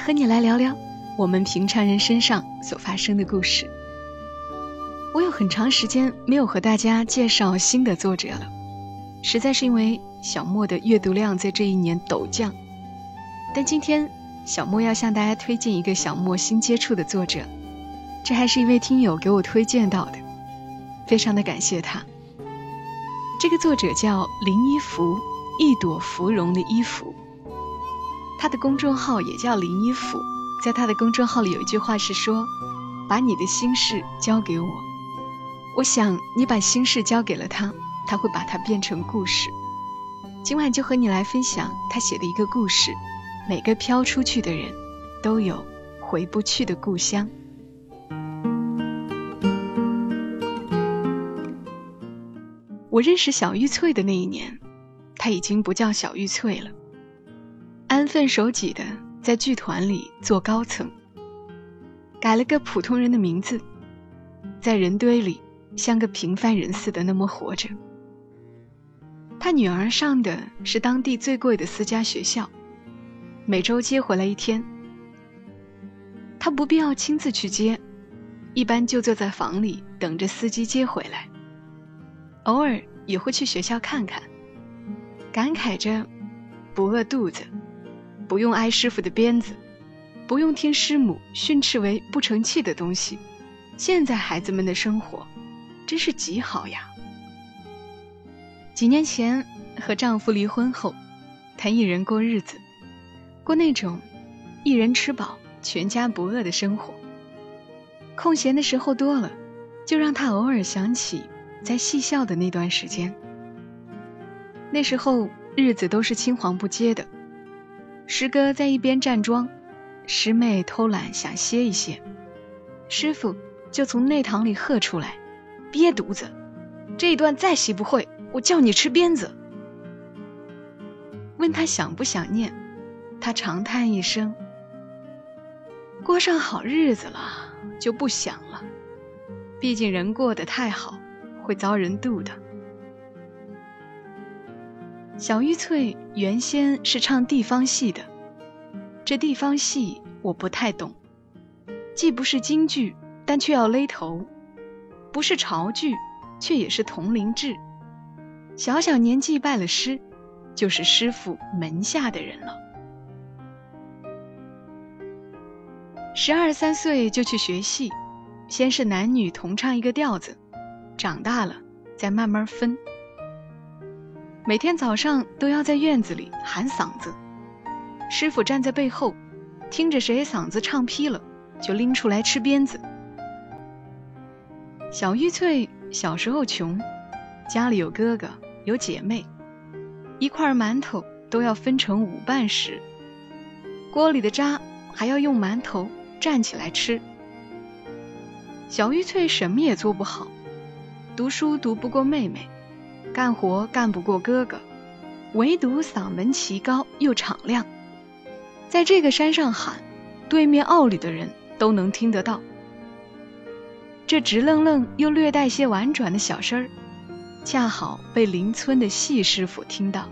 和你来聊聊我们平常人身上所发生的故事。我有很长时间没有和大家介绍新的作者了，实在是因为小莫的阅读量在这一年陡降。但今天小莫要向大家推荐一个小莫新接触的作者。这还是一位听友给我推荐到的，非常的感谢他。这个作者叫林一福，一朵芙蓉的衣服。他的公众号也叫林一福，在他的公众号里有一句话是说：“把你的心事交给我。”我想你把心事交给了他，他会把它变成故事。今晚就和你来分享他写的一个故事。每个飘出去的人，都有回不去的故乡。我认识小玉翠的那一年，她已经不叫小玉翠了，安分守己的在剧团里做高层，改了个普通人的名字，在人堆里像个平凡人似的那么活着。他女儿上的是当地最贵的私家学校，每周接回来一天，他不必要亲自去接，一般就坐在房里等着司机接回来。偶尔也会去学校看看，感慨着不饿肚子，不用挨师傅的鞭子，不用听师母训斥为不成器的东西。现在孩子们的生活真是极好呀！几年前和丈夫离婚后，她一人过日子，过那种一人吃饱全家不饿的生活。空闲的时候多了，就让她偶尔想起。在戏校的那段时间，那时候日子都是青黄不接的。师哥在一边站桩，师妹偷懒想歇一歇，师傅就从内堂里喝出来：“憋犊子，这一段再习不会，我叫你吃鞭子。”问他想不想念，他长叹一声：“过上好日子了，就不想了。毕竟人过得太好。”会遭人妒的。小玉翠原先是唱地方戏的，这地方戏我不太懂，既不是京剧，但却要勒头；不是潮剧，却也是铜铃制。小小年纪拜了师，就是师傅门下的人了。十二三岁就去学戏，先是男女同唱一个调子。长大了，再慢慢分。每天早上都要在院子里喊嗓子，师傅站在背后，听着谁嗓子唱劈了，就拎出来吃鞭子。小玉翠小时候穷，家里有哥哥有姐妹，一块馒头都要分成五半食，锅里的渣还要用馒头蘸起来吃。小玉翠什么也做不好。读书读不过妹妹，干活干不过哥哥，唯独嗓门奇高又敞亮，在这个山上喊，对面坳里的人都能听得到。这直愣愣又略带些婉转的小声儿，恰好被邻村的细师傅听到，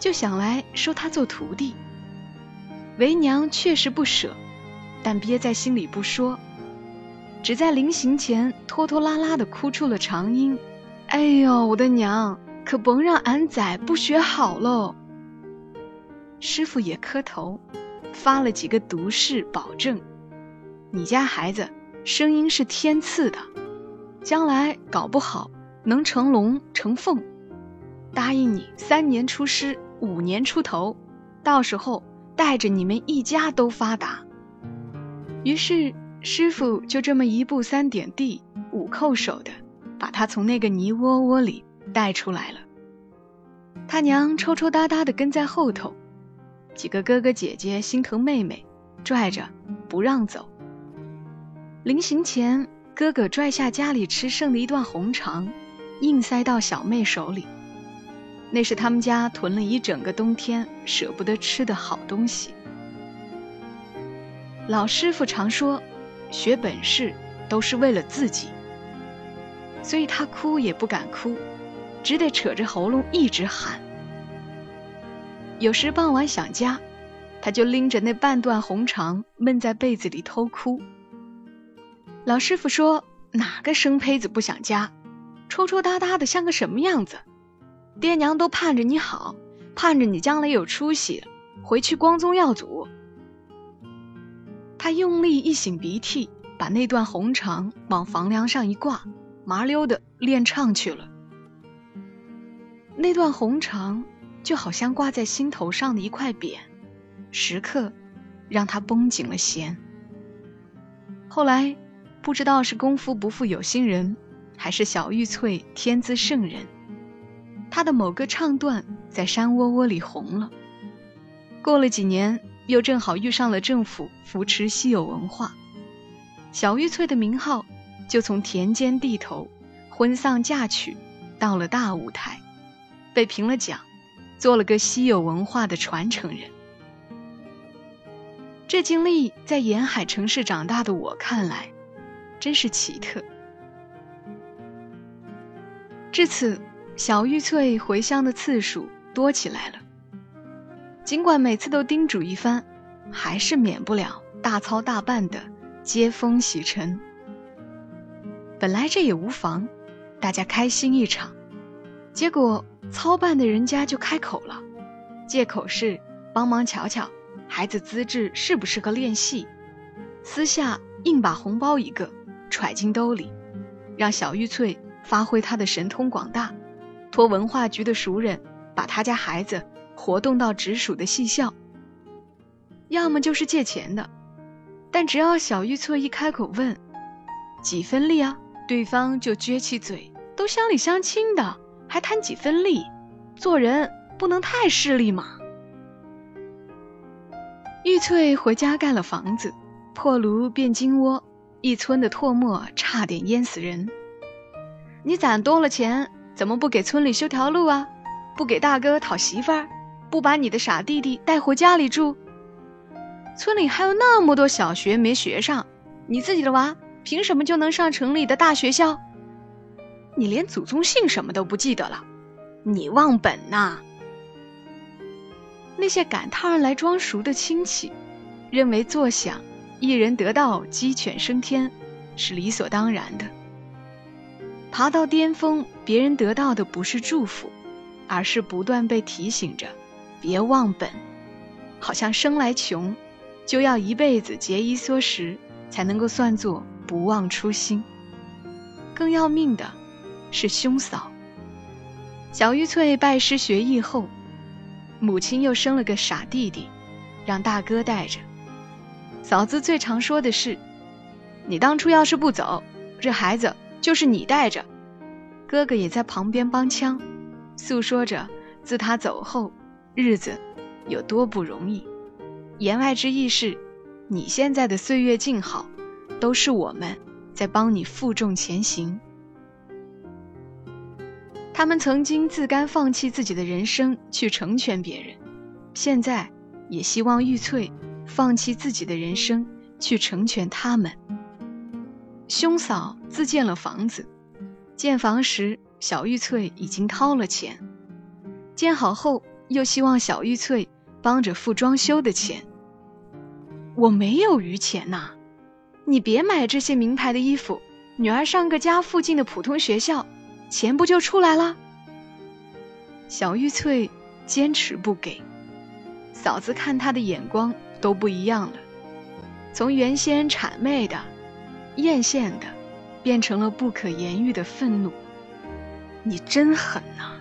就想来收他做徒弟。为娘确实不舍，但憋在心里不说。只在临行前拖拖拉拉的哭出了长音：“哎呦，我的娘，可甭让俺仔不学好喽！”师傅也磕头，发了几个毒誓，保证：“你家孩子声音是天赐的，将来搞不好能成龙成凤。答应你，三年出师，五年出头，到时候带着你们一家都发达。”于是。师傅就这么一步三点地、五叩首的，把他从那个泥窝窝里带出来了。他娘抽抽搭搭的跟在后头，几个哥哥姐姐心疼妹妹，拽着不让走。临行前，哥哥拽下家里吃剩的一段红肠，硬塞到小妹手里。那是他们家囤了一整个冬天舍不得吃的好东西。老师傅常说，学本事都是为了自己，所以他哭也不敢哭，只得扯着喉咙一直喊。有时傍晚想家，他就拎着那半段红肠闷在被子里偷哭。老师傅说：“哪个生胚子不想家？抽抽搭搭的像个什么样子？爹娘都盼着你好，盼着你将来有出息，回去光宗耀祖。”他用力一擤鼻涕，把那段红肠往房梁上一挂，麻溜的练唱去了。那段红肠就好像挂在心头上的一块匾，时刻让他绷紧了弦。后来不知道是功夫不负有心人，还是小玉翠天资圣人，他的某个唱段在山窝窝里红了。过了几年。又正好遇上了政府扶持稀有文化，小玉翠的名号就从田间地头、婚丧嫁娶到了大舞台，被评了奖，做了个稀有文化的传承人。这经历在沿海城市长大的我看来，真是奇特。至此，小玉翠回乡的次数多起来了。尽管每次都叮嘱一番，还是免不了大操大办的接风洗尘。本来这也无妨，大家开心一场。结果操办的人家就开口了，借口是帮忙瞧瞧孩子资质适不适合练戏，私下硬把红包一个揣进兜里，让小玉翠发挥她的神通广大，托文化局的熟人把他家孩子。活动到直属的戏校，要么就是借钱的，但只要小玉翠一开口问几分利啊，对方就撅起嘴，都乡里乡亲的，还谈几分利？做人不能太势利嘛。玉翠回家盖了房子，破炉变金窝，一村的唾沫差点淹死人。你攒多了钱，怎么不给村里修条路啊？不给大哥讨媳妇儿？不把你的傻弟弟带回家里住，村里还有那么多小学没学上，你自己的娃凭什么就能上城里的大学校？你连祖宗姓什么都不记得了，你忘本呐！那些赶趟儿来装熟的亲戚，认为坐享一人得道鸡犬升天是理所当然的，爬到巅峰，别人得到的不是祝福，而是不断被提醒着。别忘本，好像生来穷，就要一辈子节衣缩食，才能够算作不忘初心。更要命的是兄嫂。小玉翠拜师学艺后，母亲又生了个傻弟弟，让大哥带着。嫂子最常说的是：“你当初要是不走，这孩子就是你带着。”哥哥也在旁边帮腔，诉说着自他走后。日子有多不容易？言外之意是，你现在的岁月静好，都是我们在帮你负重前行。他们曾经自甘放弃自己的人生去成全别人，现在也希望玉翠放弃自己的人生去成全他们。兄嫂自建了房子，建房时小玉翠已经掏了钱，建好后。又希望小玉翠帮着付装修的钱，我没有余钱呐，你别买这些名牌的衣服，女儿上个家附近的普通学校，钱不就出来了？小玉翠坚持不给，嫂子看她的眼光都不一样了，从原先谄媚的、艳羡的，变成了不可言喻的愤怒。你真狠呐！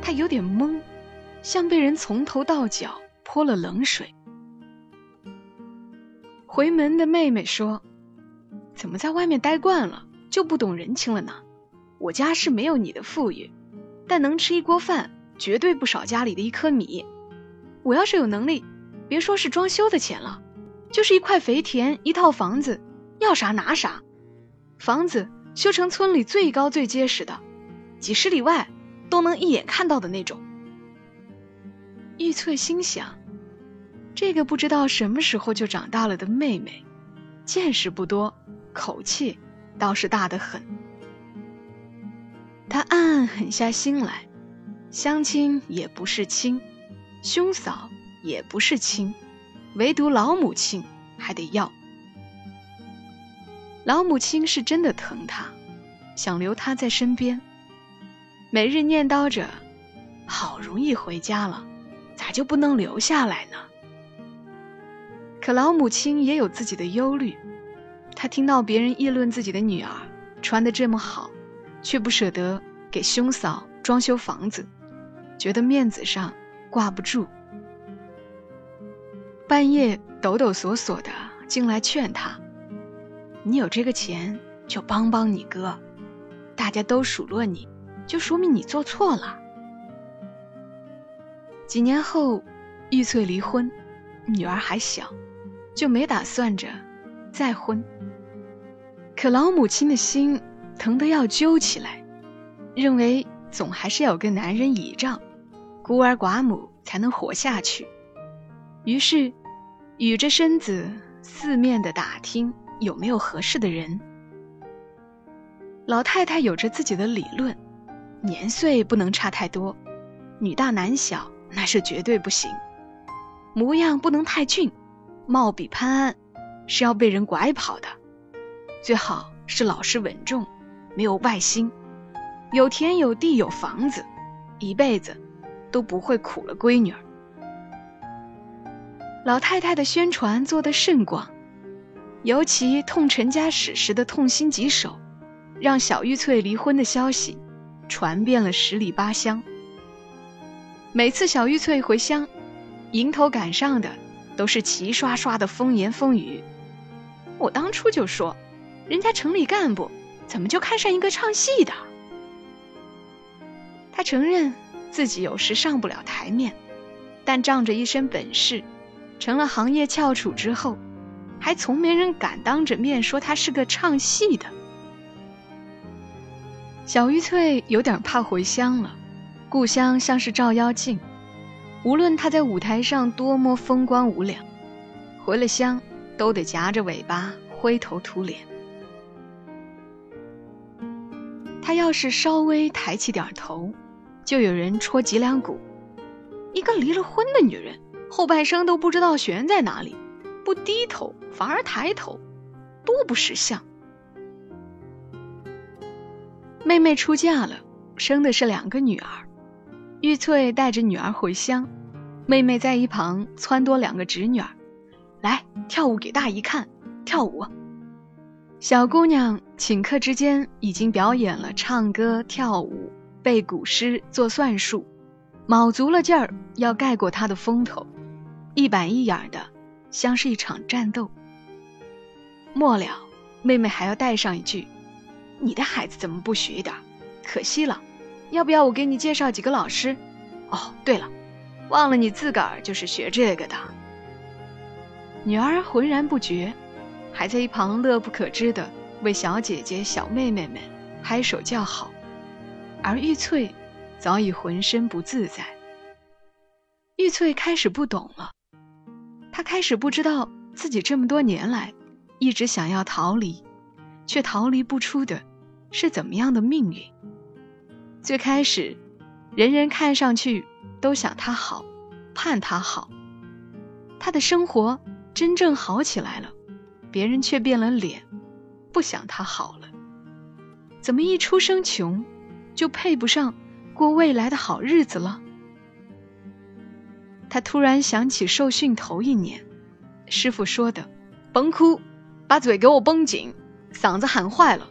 她有点懵。像被人从头到脚泼了冷水。回门的妹妹说：“怎么在外面待惯了，就不懂人情了呢？我家是没有你的富裕，但能吃一锅饭，绝对不少家里的一颗米。我要是有能力，别说是装修的钱了，就是一块肥田，一套房子，要啥拿啥。房子修成村里最高最结实的，几十里外都能一眼看到的那种。玉翠心想，这个不知道什么时候就长大了的妹妹，见识不多，口气倒是大得很。她暗暗狠下心来，相亲也不是亲，兄嫂也不是亲。唯独老母亲还得要。老母亲是真的疼他，想留他在身边，每日念叨着：“好容易回家了，咋就不能留下来呢？”可老母亲也有自己的忧虑，她听到别人议论自己的女儿穿得这么好，却不舍得给兄嫂装修房子，觉得面子上挂不住。半夜抖抖索索的进来劝他：“你有这个钱就帮帮你哥，大家都数落你，就说明你做错了。”几年后，玉翠离婚，女儿还小，就没打算着再婚。可老母亲的心疼得要揪起来，认为总还是要有个男人倚仗，孤儿寡母才能活下去。于是，倚着身子四面的打听有没有合适的人。老太太有着自己的理论，年岁不能差太多，女大男小那是绝对不行。模样不能太俊，貌比潘安是要被人拐跑的。最好是老实稳重，没有外心，有田有地有房子，一辈子都不会苦了闺女儿。老太太的宣传做得甚广，尤其痛陈家史时的痛心疾首，让小玉翠离婚的消息传遍了十里八乡。每次小玉翠回乡，迎头赶上的都是齐刷刷的风言风语。我当初就说，人家城里干部怎么就看上一个唱戏的？他承认自己有时上不了台面，但仗着一身本事。成了行业翘楚之后，还从没人敢当着面说他是个唱戏的。小玉翠有点怕回乡了，故乡像是照妖镜，无论他在舞台上多么风光无两，回了乡都得夹着尾巴灰头土脸。他要是稍微抬起点头，就有人戳脊梁骨。一个离了婚的女人。后半生都不知道悬在哪里，不低头反而抬头，多不识相。妹妹出嫁了，生的是两个女儿。玉翠带着女儿回乡，妹妹在一旁撺掇两个侄女儿：“来跳舞给大姨看，跳舞。”小姑娘顷刻之间已经表演了唱歌、跳舞、背古诗、做算术，卯足了劲儿要盖过她的风头。一板一眼的，像是一场战斗。末了，妹妹还要带上一句：“你的孩子怎么不学一点？可惜了。要不要我给你介绍几个老师？哦，对了，忘了你自个儿就是学这个的。”女儿浑然不觉，还在一旁乐不可支的为小姐姐、小妹妹们拍手叫好，而玉翠早已浑身不自在。玉翠开始不懂了。她开始不知道自己这么多年来一直想要逃离，却逃离不出的是怎么样的命运。最开始，人人看上去都想他好，盼他好。他的生活真正好起来了，别人却变了脸，不想他好了。怎么一出生穷，就配不上过未来的好日子了？他突然想起受训头一年，师傅说的：“甭哭，把嘴给我绷紧，嗓子喊坏了，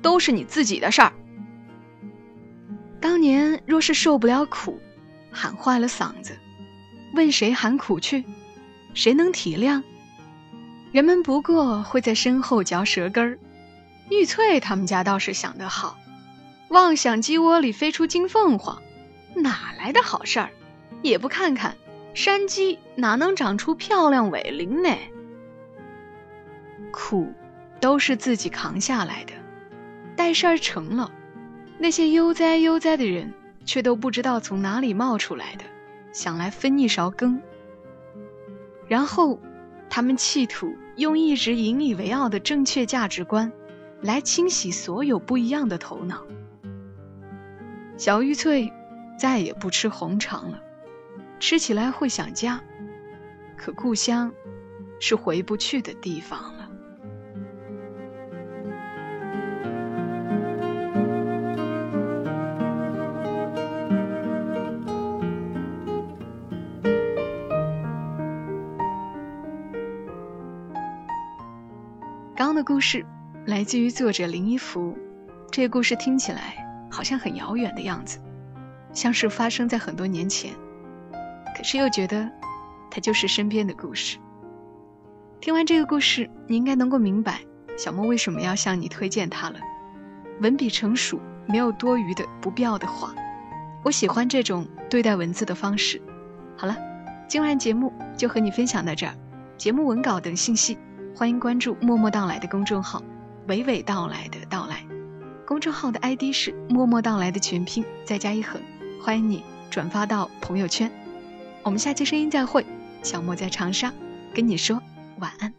都是你自己的事儿。”当年若是受不了苦，喊坏了嗓子，问谁喊苦去？谁能体谅？人们不过会在身后嚼舌根儿。玉翠他们家倒是想得好，妄想鸡窝里飞出金凤凰，哪来的好事儿？也不看看。山鸡哪能长出漂亮尾翎呢？苦都是自己扛下来的，待事儿成了，那些悠哉悠哉的人却都不知道从哪里冒出来的，想来分一勺羹。然后，他们企图用一直引以为傲的正确价值观，来清洗所有不一样的头脑。小玉翠再也不吃红肠了，吃起来会想家，可故乡是回不去的地方故事来自于作者林一福，这个故事听起来好像很遥远的样子，像是发生在很多年前，可是又觉得它就是身边的故事。听完这个故事，你应该能够明白小莫为什么要向你推荐它了。文笔成熟，没有多余的不必要的话，我喜欢这种对待文字的方式。好了，今晚节目就和你分享到这儿，节目文稿等信息。欢迎关注“默默到来”的公众号，“娓娓道来的到来”。公众号的 ID 是“默默到来”的全拼再加一横。欢迎你转发到朋友圈。我们下期声音再会。小莫在长沙，跟你说晚安。